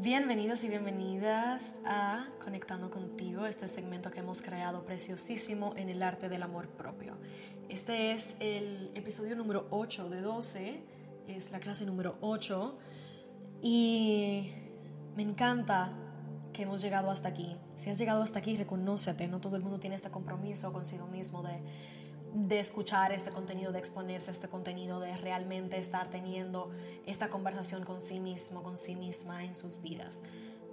Bienvenidos y bienvenidas a Conectando contigo, este segmento que hemos creado preciosísimo en el arte del amor propio. Este es el episodio número 8 de 12, es la clase número 8 y me encanta que hemos llegado hasta aquí. Si has llegado hasta aquí, reconócete, no todo el mundo tiene este compromiso consigo mismo de de escuchar este contenido, de exponerse a este contenido, de realmente estar teniendo esta conversación con sí mismo, con sí misma en sus vidas.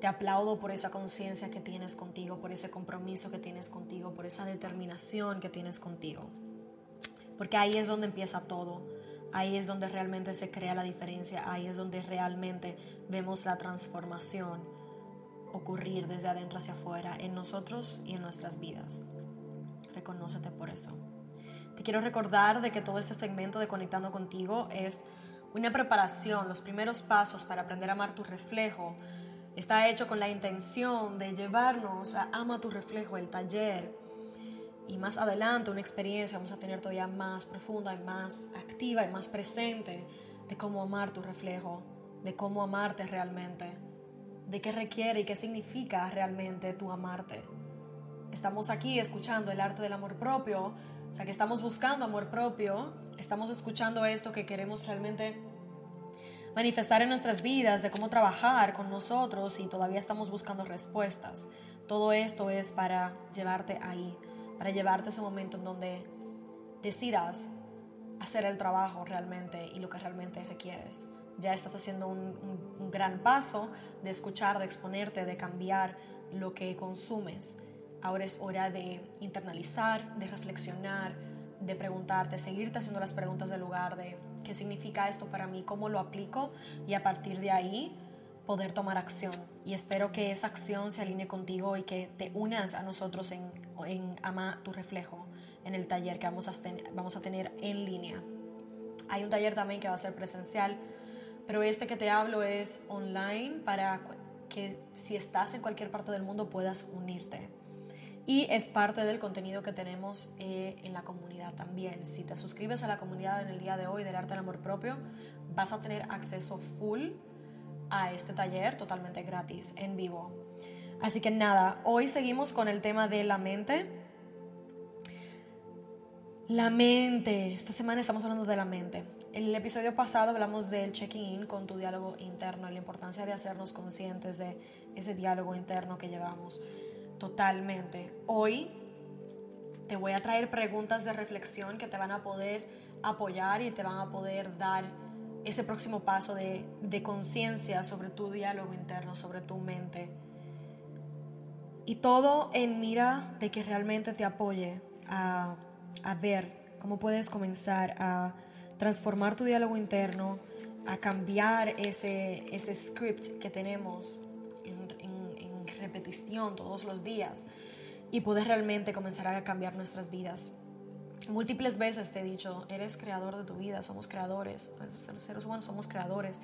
Te aplaudo por esa conciencia que tienes contigo, por ese compromiso que tienes contigo, por esa determinación que tienes contigo. Porque ahí es donde empieza todo. Ahí es donde realmente se crea la diferencia. Ahí es donde realmente vemos la transformación ocurrir desde adentro hacia afuera en nosotros y en nuestras vidas. Reconócete por eso. Te quiero recordar de que todo este segmento de Conectando contigo es una preparación, los primeros pasos para aprender a amar tu reflejo. Está hecho con la intención de llevarnos a Ama tu reflejo, el taller. Y más adelante una experiencia vamos a tener todavía más profunda y más activa y más presente de cómo amar tu reflejo, de cómo amarte realmente, de qué requiere y qué significa realmente tu amarte. Estamos aquí escuchando el arte del amor propio o sea, que estamos buscando amor propio, estamos escuchando esto que queremos realmente manifestar en nuestras vidas, de cómo trabajar con nosotros y todavía estamos buscando respuestas. Todo esto es para llevarte ahí, para llevarte a ese momento en donde decidas hacer el trabajo realmente y lo que realmente requieres. Ya estás haciendo un, un gran paso de escuchar, de exponerte, de cambiar lo que consumes Ahora es hora de internalizar, de reflexionar, de preguntarte, seguirte haciendo las preguntas del lugar de qué significa esto para mí, cómo lo aplico y a partir de ahí poder tomar acción. Y espero que esa acción se alinee contigo y que te unas a nosotros en, en Ama tu reflejo, en el taller que vamos a, vamos a tener en línea. Hay un taller también que va a ser presencial, pero este que te hablo es online para que si estás en cualquier parte del mundo puedas unirte y es parte del contenido que tenemos eh, en la comunidad también. Si te suscribes a la comunidad en el día de hoy del arte del amor propio, vas a tener acceso full a este taller totalmente gratis en vivo. Así que nada, hoy seguimos con el tema de la mente. La mente, esta semana estamos hablando de la mente. En el episodio pasado hablamos del checking in con tu diálogo interno, la importancia de hacernos conscientes de ese diálogo interno que llevamos. Totalmente. Hoy te voy a traer preguntas de reflexión que te van a poder apoyar y te van a poder dar ese próximo paso de, conciencia sobre tu diálogo interno, sobre tu mente. Y todo en mira de que realmente te apoye a, a ver cómo puedes comenzar a transformar tu diálogo interno, a cambiar ese, ese script que tenemos repetición todos los días y poder realmente comenzar a cambiar nuestras vidas. Múltiples veces te he dicho, eres creador de tu vida, somos creadores, seres humanos somos creadores.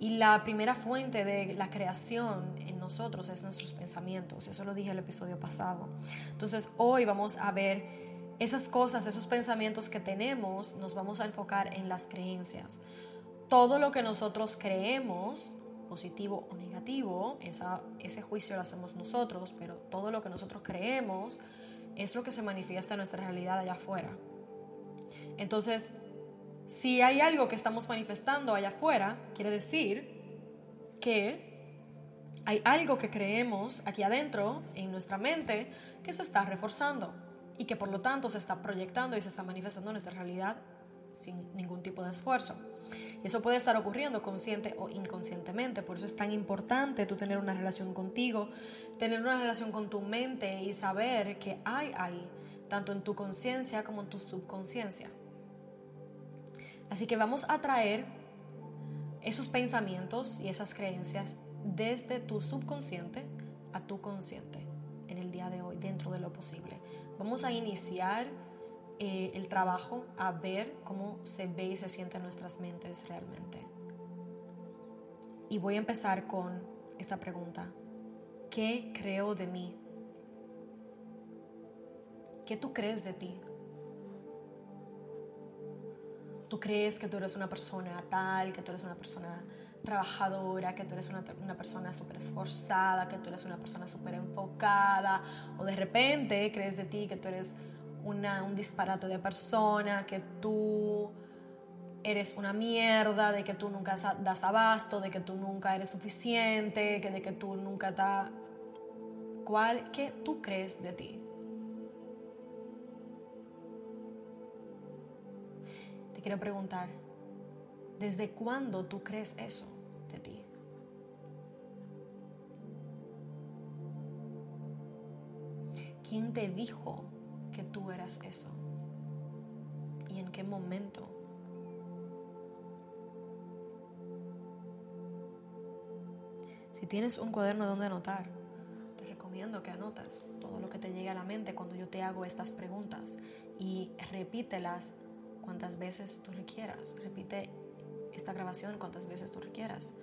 Y la primera fuente de la creación en nosotros es nuestros pensamientos, eso lo dije el episodio pasado. Entonces hoy vamos a ver esas cosas, esos pensamientos que tenemos, nos vamos a enfocar en las creencias. Todo lo que nosotros creemos positivo o negativo, ese juicio lo hacemos nosotros, pero todo lo que nosotros creemos es lo que se manifiesta en nuestra realidad allá afuera. Entonces, si hay algo que estamos manifestando allá afuera, quiere decir que hay algo que creemos aquí adentro, en nuestra mente, que se está reforzando y que por lo tanto se está proyectando y se está manifestando en nuestra realidad sin ningún tipo de esfuerzo. Eso puede estar ocurriendo consciente o inconscientemente, por eso es tan importante tú tener una relación contigo, tener una relación con tu mente y saber que hay ahí, tanto en tu conciencia como en tu subconsciencia. Así que vamos a traer esos pensamientos y esas creencias desde tu subconsciente a tu consciente en el día de hoy, dentro de lo posible. Vamos a iniciar eh, el trabajo a ver cómo se ve y se siente en nuestras mentes realmente. Y voy a empezar con esta pregunta. ¿Qué creo de mí? ¿Qué tú crees de ti? Tú crees que tú eres una persona tal, que tú eres una persona trabajadora, que tú eres una, persona súper esforzada, que tú eres una persona súper enfocada, o de repente crees de ti que tú eres un disparate de persona, que tú eres una mierda, de que tú nunca das abasto, de que tú nunca eres suficiente, que de que tú nunca estás... ¿Cuál, ¿Qué tú crees de ti? Te quiero preguntar, ¿desde cuándo tú crees eso de ti? ¿Quién te dijo que tú eras eso? ¿Y en qué momento? Si tienes un cuaderno donde anotar, te recomiendo que anotas todo lo que te llegue a la mente cuando yo te hago estas preguntas y repítelas cuantas veces tú requieras. Repite esta grabación cuantas veces tú requieras.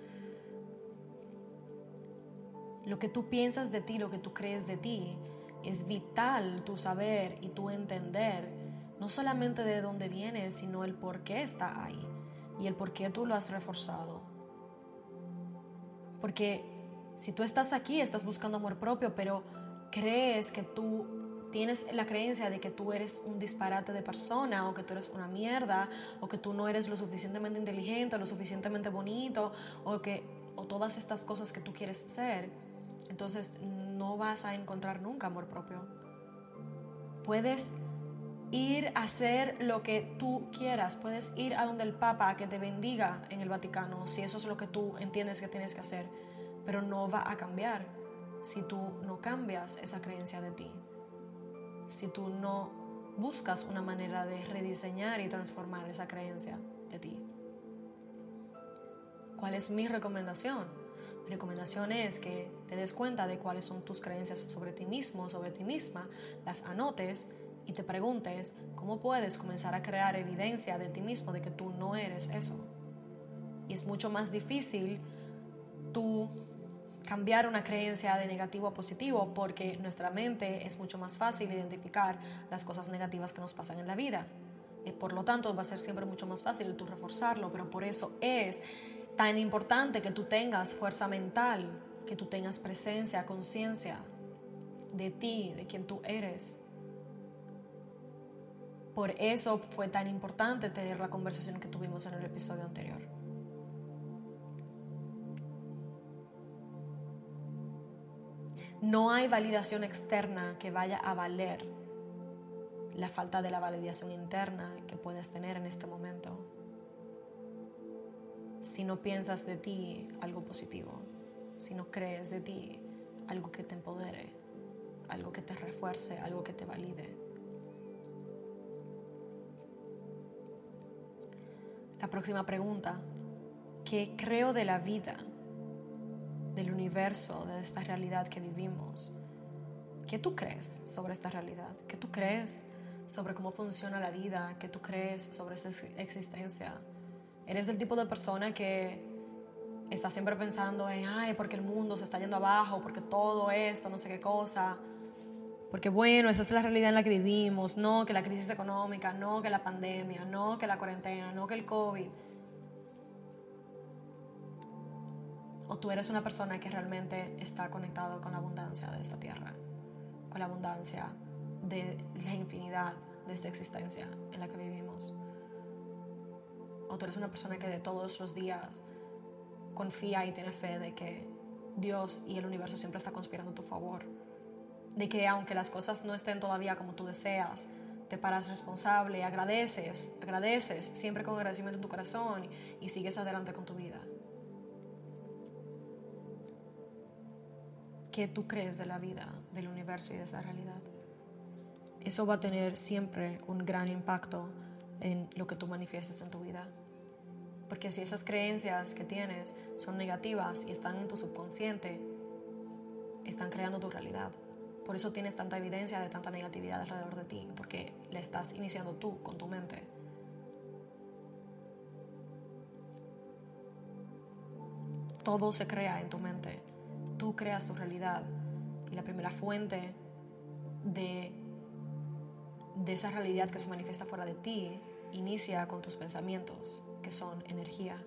Lo que tú piensas de ti, lo que tú crees de ti, es vital tu saber y tu entender no solamente de dónde vienes, sino el por qué está ahí y el por qué tú lo has reforzado. Porque si tú estás aquí, estás buscando amor propio, pero crees que tú tienes la creencia de que tú eres un disparate de persona o que tú eres una mierda o que tú no eres lo suficientemente inteligente, lo suficientemente bonito o que o todas estas cosas que tú quieres ser, entonces no vas a encontrar nunca amor propio. Puedes ir a hacer lo que tú quieras, puedes ir a donde el Papa que te bendiga en el Vaticano, si eso es lo que tú entiendes que tienes que hacer, pero no va a cambiar si tú no cambias esa creencia de ti, si tú no buscas una manera de rediseñar y transformar esa creencia de ti. ¿Cuál es mi recomendación? Recomendación es que te des cuenta de cuáles son tus creencias sobre ti mismo, sobre ti misma, las anotes y te preguntes cómo puedes comenzar a crear evidencia de ti mismo de que tú no eres eso. Y es mucho más difícil tú cambiar una creencia de negativo a positivo porque nuestra mente es mucho más fácil identificar las cosas negativas que nos pasan en la vida. Y por lo tanto va a ser siempre mucho más fácil tú reforzarlo, pero por eso es tan importante que tú tengas fuerza mental, que tú tengas presencia, conciencia de ti, de quien tú eres. Por eso fue tan importante tener la conversación que tuvimos en el episodio anterior. No hay validación externa que vaya a valer la falta de la validación interna que puedes tener en este momento si no piensas de ti algo positivo, si no crees de ti algo que te empodere, algo que te refuerce, algo que te valide. La próxima pregunta, ¿qué creo de la vida, del universo, de esta realidad que vivimos? ¿Qué tú crees sobre esta realidad? ¿Qué tú crees sobre cómo funciona la vida? ¿Qué tú crees sobre esta existencia? Eres el tipo de persona que está siempre pensando en, ay, porque el mundo se está yendo abajo, porque todo esto, no sé qué cosa. Porque bueno, esa es la realidad en la que vivimos, no que la crisis económica, no que la pandemia, no que la cuarentena, no que el COVID. O tú eres una persona que realmente está conectado con la abundancia de esta tierra, con la abundancia de la infinidad de esta existencia en la que vivimos o tú eres una persona que de todos los días confía y tiene fe de que Dios y el universo siempre está conspirando a tu favor. De que aunque las cosas no estén todavía como tú deseas, te paras responsable, agradeces, agradeces, siempre con agradecimiento en tu corazón y sigues adelante con tu vida. ¿Qué tú crees de la vida, del universo y de esa realidad? Eso va a tener siempre un gran impacto en lo que tú manifiestes en tu vida Porque si esas creencias que tienes son negativas y están en tu subconsciente, están creando tu realidad. Por eso tienes tanta evidencia de tanta negatividad alrededor de ti, porque la estás iniciando tú con tu mente. Todo se crea en tu mente. Tú creas tu realidad. Y la primera fuente de, de esa realidad que se manifiesta fuera de ti inicia con tus pensamientos, que son energía.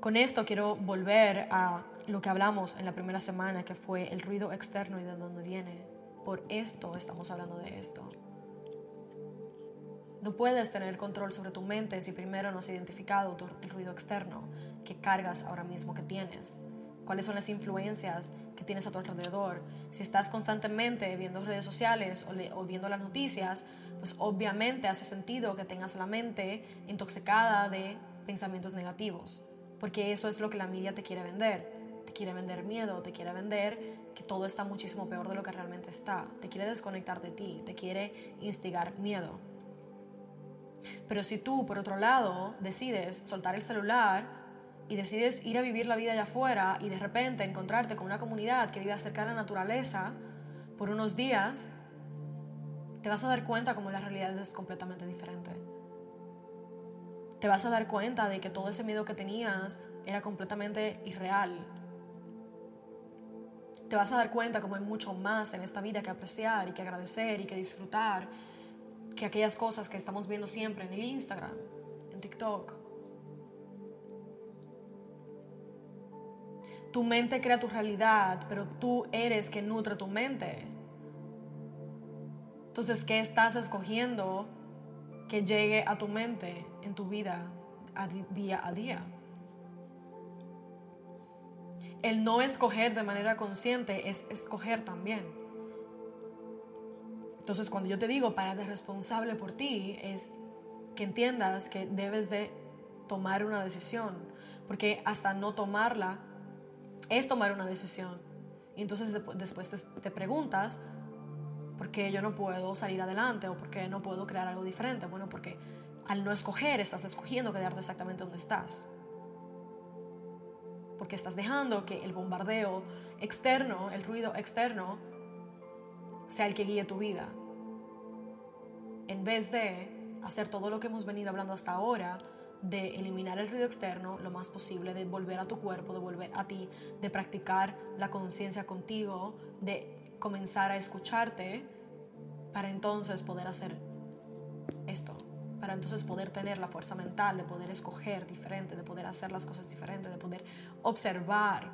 Con esto quiero volver a lo que hablamos en la primera semana, que fue el ruido externo y de dónde viene. Por esto estamos hablando de esto. No puedes tener control sobre tu mente si primero no has identificado el ruido externo que cargas ahora mismo que tienes. Cuáles son las influencias que tienes a tu alrededor. Si estás constantemente viendo redes sociales o, o viendo las noticias, pues obviamente hace sentido que tengas la mente intoxicada de pensamientos negativos, porque eso es lo que la media te quiere vender. Te quiere vender miedo, te quiere vender que todo está muchísimo peor de lo que realmente está. Te quiere desconectar de ti, te quiere instigar miedo. Pero si tú, por otro lado, decides soltar el celular y decides ir a vivir la vida allá afuera y de repente encontrarte con una comunidad que vive cerca de la naturaleza por unos días, te vas a dar cuenta como la realidad es completamente diferente. Te vas a dar cuenta de que todo ese miedo que tenías era completamente irreal. Te vas a dar cuenta como hay mucho más en esta vida que apreciar y que agradecer y que disfrutar que aquellas cosas que estamos viendo siempre en el Instagram, en TikTok. Tu mente crea tu realidad, pero tú eres quien nutre tu mente. Entonces, ¿qué estás escogiendo que llegue a tu mente en tu vida día a día? El no escoger de manera consciente es escoger también. Entonces, cuando yo te digo para de responsable por ti, es que entiendas que debes de tomar una decisión, porque hasta no tomarla es tomar una decisión. Y entonces después te, preguntas, ¿por qué yo no puedo salir adelante o por qué no puedo crear algo diferente? Bueno, porque al no escoger estás escogiendo quedarte exactamente donde estás. Porque estás dejando que el bombardeo externo, el ruido externo, sea el que guíe tu vida en vez de hacer todo lo que hemos venido hablando hasta ahora, de eliminar el ruido externo lo más posible, de volver a tu cuerpo, de volver a ti, de practicar la conciencia contigo, de comenzar a escucharte para entonces poder hacer esto, para entonces poder tener la fuerza mental, de poder escoger diferente, de poder hacer las cosas diferentes, de poder observar,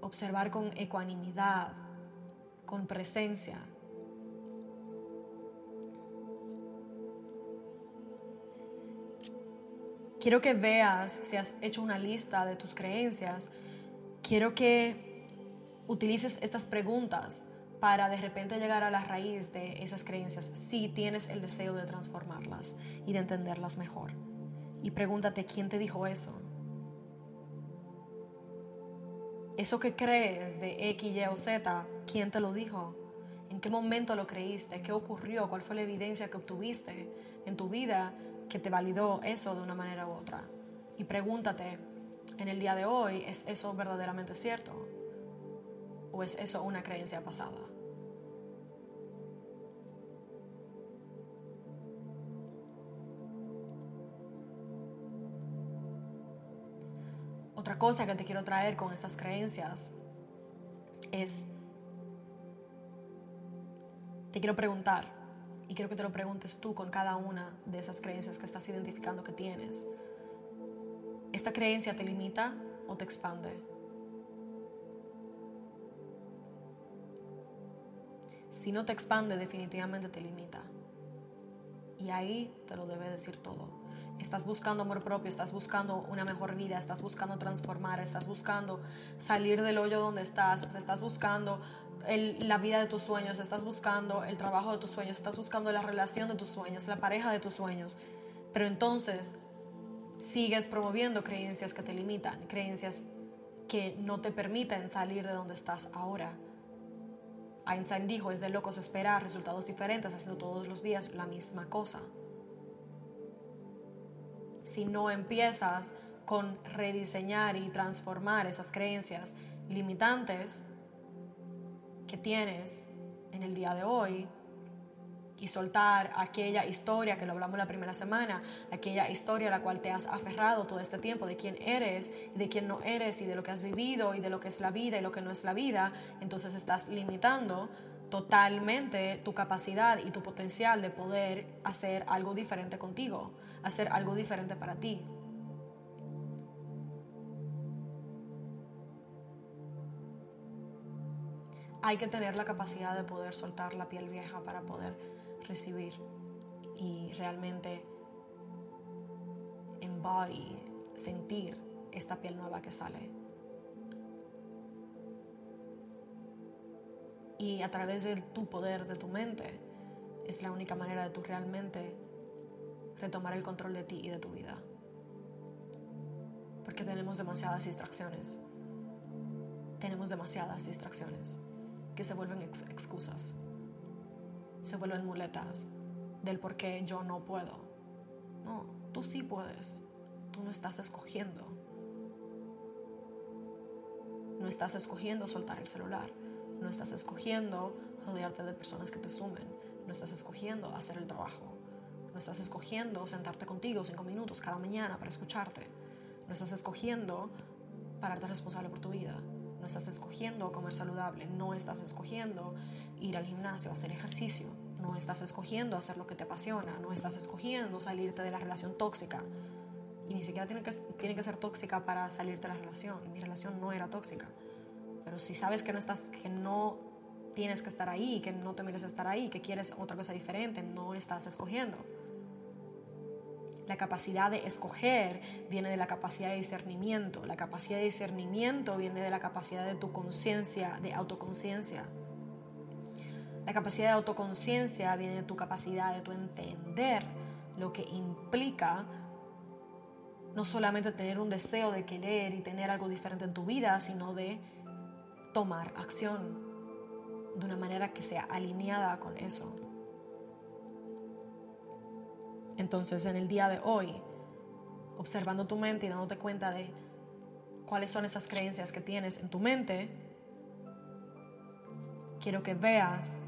observar con ecuanimidad, con presencia Quiero que veas si has hecho una lista de tus creencias. Quiero que utilices estas preguntas para de repente llegar a la raíz de esas creencias si tienes el deseo de transformarlas y de entenderlas mejor. Y pregúntate quién te dijo eso. Eso que crees de X, Y o Z, ¿quién te lo dijo? ¿En qué momento lo creíste? ¿Qué ocurrió? ¿Cuál fue la evidencia que obtuviste en tu vida que te validó eso de una manera u otra. Y pregúntate, en el día de hoy, ¿es eso verdaderamente cierto? ¿O es eso una creencia pasada? Otra cosa que te quiero traer con estas creencias es, te quiero preguntar, y quiero que te lo preguntes tú con cada una de esas creencias que estás identificando que tienes. ¿Esta creencia te limita o te expande? Si no te expande, definitivamente te limita. Y ahí te lo debe decir todo. Estás buscando amor propio, estás buscando una mejor vida, estás buscando transformar, estás buscando salir del hoyo donde estás, estás buscando la vida de tus sueños, estás buscando el trabajo de tus sueños, estás buscando la relación de tus sueños, la pareja de tus sueños. Pero entonces sigues promoviendo creencias que te limitan, creencias que no te permiten salir de donde estás ahora. Einstein dijo, es de locos esperar resultados diferentes haciendo todos los días la misma cosa. Si no empiezas con rediseñar y transformar esas creencias limitantes que tienes en el día de hoy, y soltar aquella historia que lo hablamos la primera semana, aquella historia a la cual te has aferrado todo este tiempo de quién eres y de quién no eres y de lo que has vivido y de lo que es la vida y lo que no es la vida, entonces estás limitando totalmente tu capacidad y tu potencial de poder hacer algo diferente contigo, hacer algo diferente para ti. Hay que tener la capacidad de poder soltar la piel vieja para poder recibir y realmente embody, sentir esta piel nueva que sale. Y a través de tu poder, de tu mente, es la única manera de tú realmente retomar el control de ti y de tu vida. Porque tenemos demasiadas distracciones. Tenemos demasiadas distracciones que se vuelven excusas se vuelven muletas del por qué yo no puedo. No, tú sí puedes. Tú no estás escogiendo. No estás escogiendo soltar el celular. No estás escogiendo rodearte de personas que te sumen. No estás escogiendo hacer el trabajo. No estás escogiendo sentarte contigo cinco minutos cada mañana para escucharte. No estás escogiendo pararte responsable por tu vida. No estás escogiendo comer saludable. No estás escogiendo ir al gimnasio, hacer ejercicio. No estás escogiendo hacer lo que te apasiona. No estás escogiendo salirte de la relación tóxica. Y ni siquiera tiene que, tiene que ser tóxica para salirte de la relación. Mi relación no era tóxica. Pero si sabes que no, estás, que no tienes que estar ahí, que no te mereces estar ahí, que quieres otra cosa diferente, no estás escogiendo. La capacidad de escoger viene de la capacidad de discernimiento. La capacidad de discernimiento viene de la capacidad de tu conciencia, de autoconciencia. La capacidad de autoconciencia viene de tu capacidad de tu entender lo que implica no solamente tener un deseo de querer y tener algo diferente en tu vida, sino de tomar acción de una manera que sea alineada con eso. Entonces, en el día de hoy, observando tu mente y dándote cuenta de cuáles son esas creencias que tienes en tu mente, quiero que veas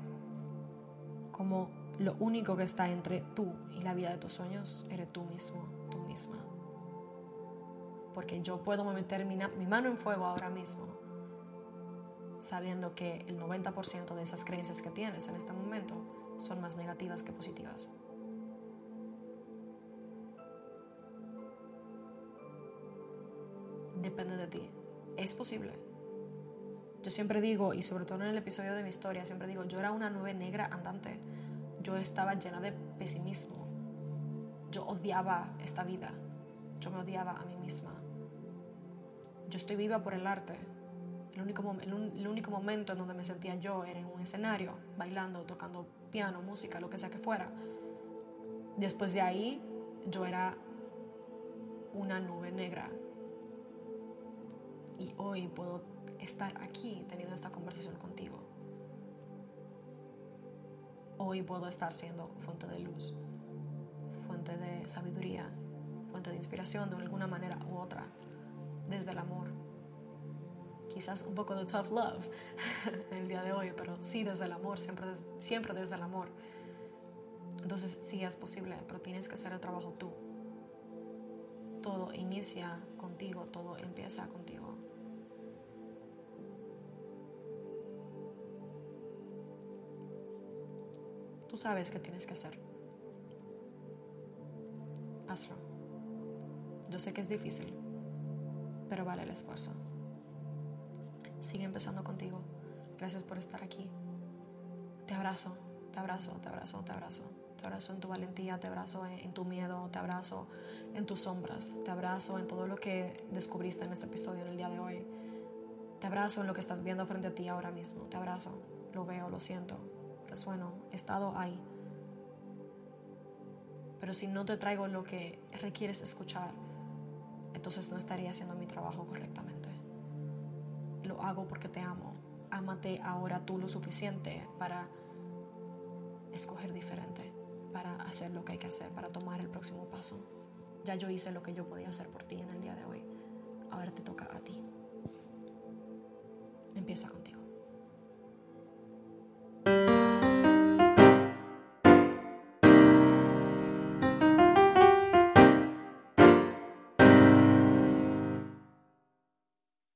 como lo único que está entre tú y la vida de tus sueños eres tú mismo, tú misma. Porque yo puedo meter mi, mi mano en fuego ahora mismo, sabiendo que el 90% de esas creencias que tienes en este momento son más negativas que positivas. Depende de ti. Es posible. Yo siempre digo, y sobre todo en el episodio de mi historia, siempre digo, yo era una nube negra andante. Yo estaba llena de pesimismo. Yo odiaba esta vida. Yo me odiaba a mí misma. Yo estoy viva por el arte. El único, el único momento en donde me sentía yo era en un escenario, bailando, tocando piano, música, lo que sea que fuera. Después de ahí, yo era una nube negra. Y hoy puedo estar aquí teniendo esta conversación contigo. Hoy puedo estar siendo fuente de luz, fuente de sabiduría, fuente de inspiración de alguna manera u otra, desde el amor. Quizás un poco de tough love el día de hoy, pero sí desde el amor, siempre, siempre desde el amor. Entonces sí es posible, pero tienes que hacer el trabajo tú. Todo inicia contigo, todo empieza contigo. Sabes que tienes que hacer. Hazlo. Yo sé que es difícil, pero vale el esfuerzo. Sigue empezando contigo. Gracias por estar aquí. Te abrazo, te abrazo, te abrazo, te abrazo. Te abrazo en tu valentía, te abrazo en, tu miedo, te abrazo en tus sombras, te abrazo en todo lo que descubriste en este episodio en el día de hoy. Te abrazo en lo que estás viendo frente a ti ahora mismo. Te abrazo, lo veo, lo siento, resueno, he estado ahí. Pero si no te traigo lo que requieres escuchar, entonces no estaría haciendo mi trabajo correctamente. Lo hago porque te amo. ámate ahora tú lo suficiente para escoger diferente, para hacer lo que hay que hacer, para tomar el próximo paso. Ya yo hice lo que yo podía hacer por ti en el día de hoy. Ahora te toca a ti. Empieza con